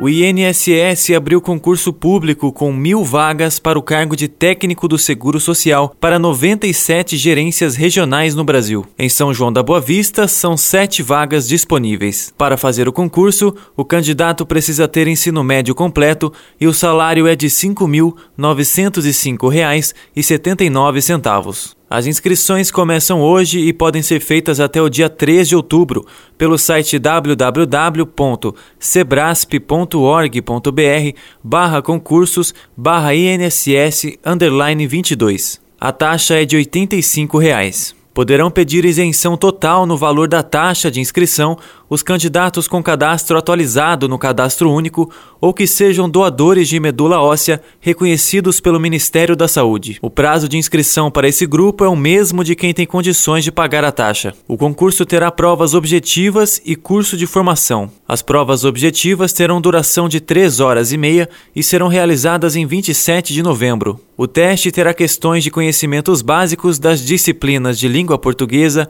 O INSS abriu concurso público com mil vagas para o cargo de técnico do Seguro Social para 97 gerências regionais no Brasil. Em São João da Boa Vista, são sete vagas disponíveis. Para fazer o concurso, o candidato precisa ter ensino médio completo e o salário é de R$ 5.905,79. As inscrições começam hoje e podem ser feitas até o dia 3 de outubro pelo site www.sebrasp.org.br barra concursos barra INSS underline 22. A taxa é de 85 reais. Poderão pedir isenção total no valor da taxa de inscrição os candidatos com cadastro atualizado no Cadastro Único ou que sejam doadores de medula óssea reconhecidos pelo Ministério da Saúde. O prazo de inscrição para esse grupo é o mesmo de quem tem condições de pagar a taxa. O concurso terá provas objetivas e curso de formação. As provas objetivas terão duração de 3 horas e meia e serão realizadas em 27 de novembro. O teste terá questões de conhecimentos básicos das disciplinas de língua portuguesa,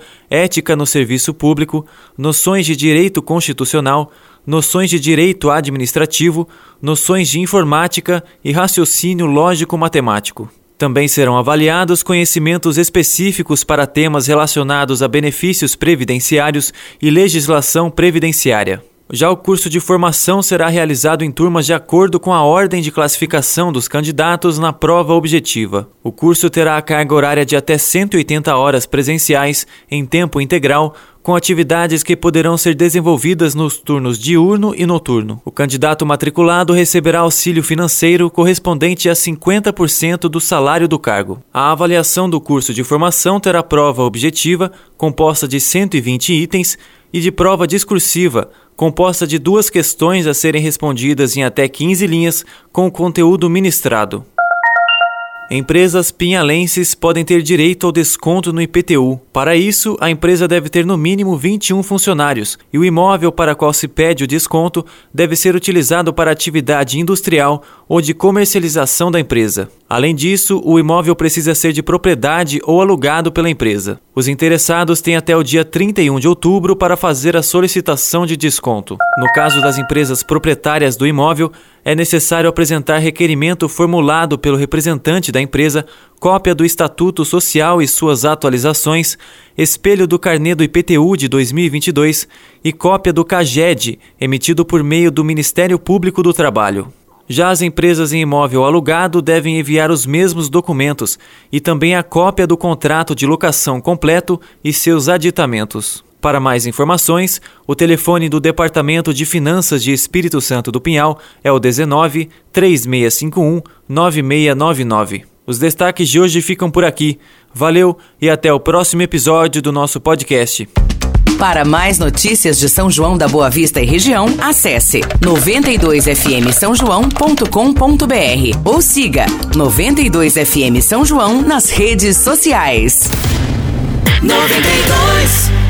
ética no serviço público, noções de direito constitucional, noções de direito administrativo, noções de informática e raciocínio lógico-matemático. Também serão avaliados conhecimentos específicos para temas relacionados a benefícios previdenciários e legislação previdenciária. Já o curso de formação será realizado em turmas de acordo com a ordem de classificação dos candidatos na prova objetiva. O curso terá a carga horária de até 180 horas presenciais em tempo integral, com atividades que poderão ser desenvolvidas nos turnos diurno e noturno. O candidato matriculado receberá auxílio financeiro correspondente a 50% do salário do cargo. A avaliação do curso de formação terá prova objetiva, composta de 120 itens, e de prova discursiva, composta de duas questões a serem respondidas em até 15 linhas com o conteúdo ministrado. Empresas pinhalenses podem ter direito ao desconto no IPTU. Para isso, a empresa deve ter no mínimo 21 funcionários e o imóvel para qual se pede o desconto deve ser utilizado para atividade industrial ou de comercialização da empresa. Além disso, o imóvel precisa ser de propriedade ou alugado pela empresa. Os interessados têm até o dia 31 de outubro para fazer a solicitação de desconto. No caso das empresas proprietárias do imóvel, é necessário apresentar requerimento formulado pelo representante da empresa, cópia do Estatuto Social e suas atualizações, espelho do carnê do IPTU de 2022 e cópia do CAGED, emitido por meio do Ministério Público do Trabalho. Já as empresas em imóvel alugado devem enviar os mesmos documentos e também a cópia do contrato de locação completo e seus aditamentos. Para mais informações, o telefone do Departamento de Finanças de Espírito Santo do Pinhal é o 19 3651 9699. Os destaques de hoje ficam por aqui. Valeu e até o próximo episódio do nosso podcast. Para mais notícias de São João da Boa Vista e região, acesse 92fm São João.com.br ou siga 92fm São João nas redes sociais. 92